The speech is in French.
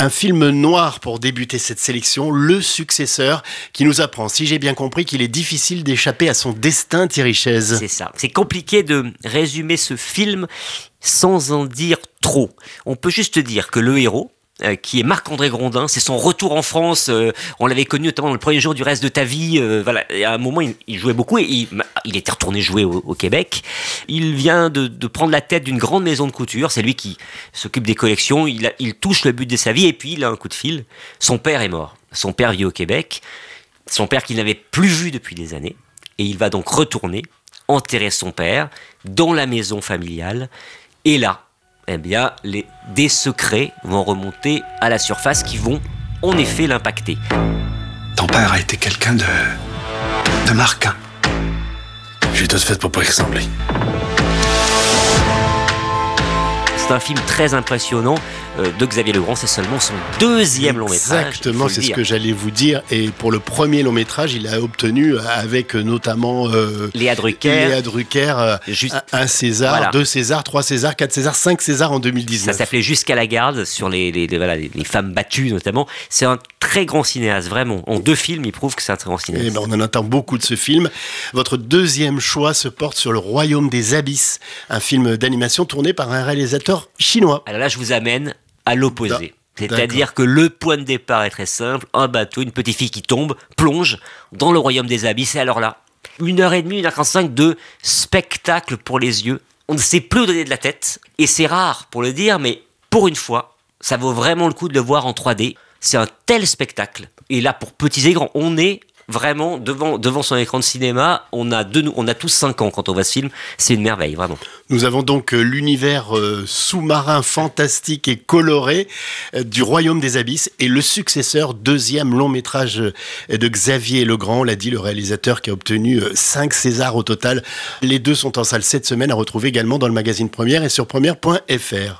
Un film noir pour débuter cette sélection, Le Successeur, qui nous apprend, si j'ai bien compris, qu'il est difficile d'échapper à son destin, Thierry Chaise. C'est ça. C'est compliqué de résumer ce film sans en dire trop. On peut juste dire que le héros, euh, qui est Marc-André Grondin. C'est son retour en France. Euh, on l'avait connu notamment le premier jour du reste de ta vie. Euh, à un moment, il, jouait beaucoup et il, était retourné jouer au, Québec. Il vient de, de prendre la tête d'une grande maison de couture. C'est lui qui s'occupe des collections. Il, il touche le but de sa vie et puis il a un coup de fil. Son père est mort. Son père vit au Québec. Son père qu'il n'avait plus vu depuis des années. Et il va donc retourner enterrer son père dans la maison familiale. Et là, eh bien, les, des secrets vont remonter à la surface qui vont en effet l'impacter. Ton père a été quelqu'un de. de marquant. J'ai tout fait pour pas y ressembler. C'est un film très impressionnant de Xavier Legrand. C'est seulement son deuxième long métrage. Exactement, c'est ce que j'allais vous dire. Et pour le premier long métrage, il a obtenu euh, avec euh, notamment Léa Drucker, Léa Drucker un César, deux Césars, trois Césars, quatre Césars, cinq Césars en 2019. Ça s'appelait Jusqu'à la garde sur les, les, voilà, les, femmes battues notamment. C'est un très grand cinéaste, vraiment. En deux films, il prouve que c'est un très grand cinéaste. Eh ben, on en entend beaucoup de ce film. Votre deuxième choix se porte sur Le Royaume des Abysses, un film d'animation tourné par un réalisateur chinois. Alors là, je vous amène à l'opposé. C'est-à-dire que le point de départ est très simple, un bateau, une petite fille qui tombe, plonge dans le royaume des abysses, et alors là, une heure et demie, une heure trente-cinq de spectacle pour les yeux. On ne sait plus où donner de la tête, et c'est rare pour le dire, mais pour une fois, ça vaut vraiment le coup de le voir en 3D. C'est un tel spectacle. Et là, pour petits et grands, on est vraiment devant, devant son écran de cinéma, on a, on a tous 5 ans quand on voit ce film. C'est une merveille, vraiment. Nous avons donc euh, l'univers euh, sous-marin fantastique et coloré euh, du Royaume des Abysses et le successeur, deuxième long métrage de Xavier Legrand, l'a dit le réalisateur qui a obtenu 5 Césars au total. Les deux sont en salle cette semaine à retrouver également dans le magazine Première et sur première.fr.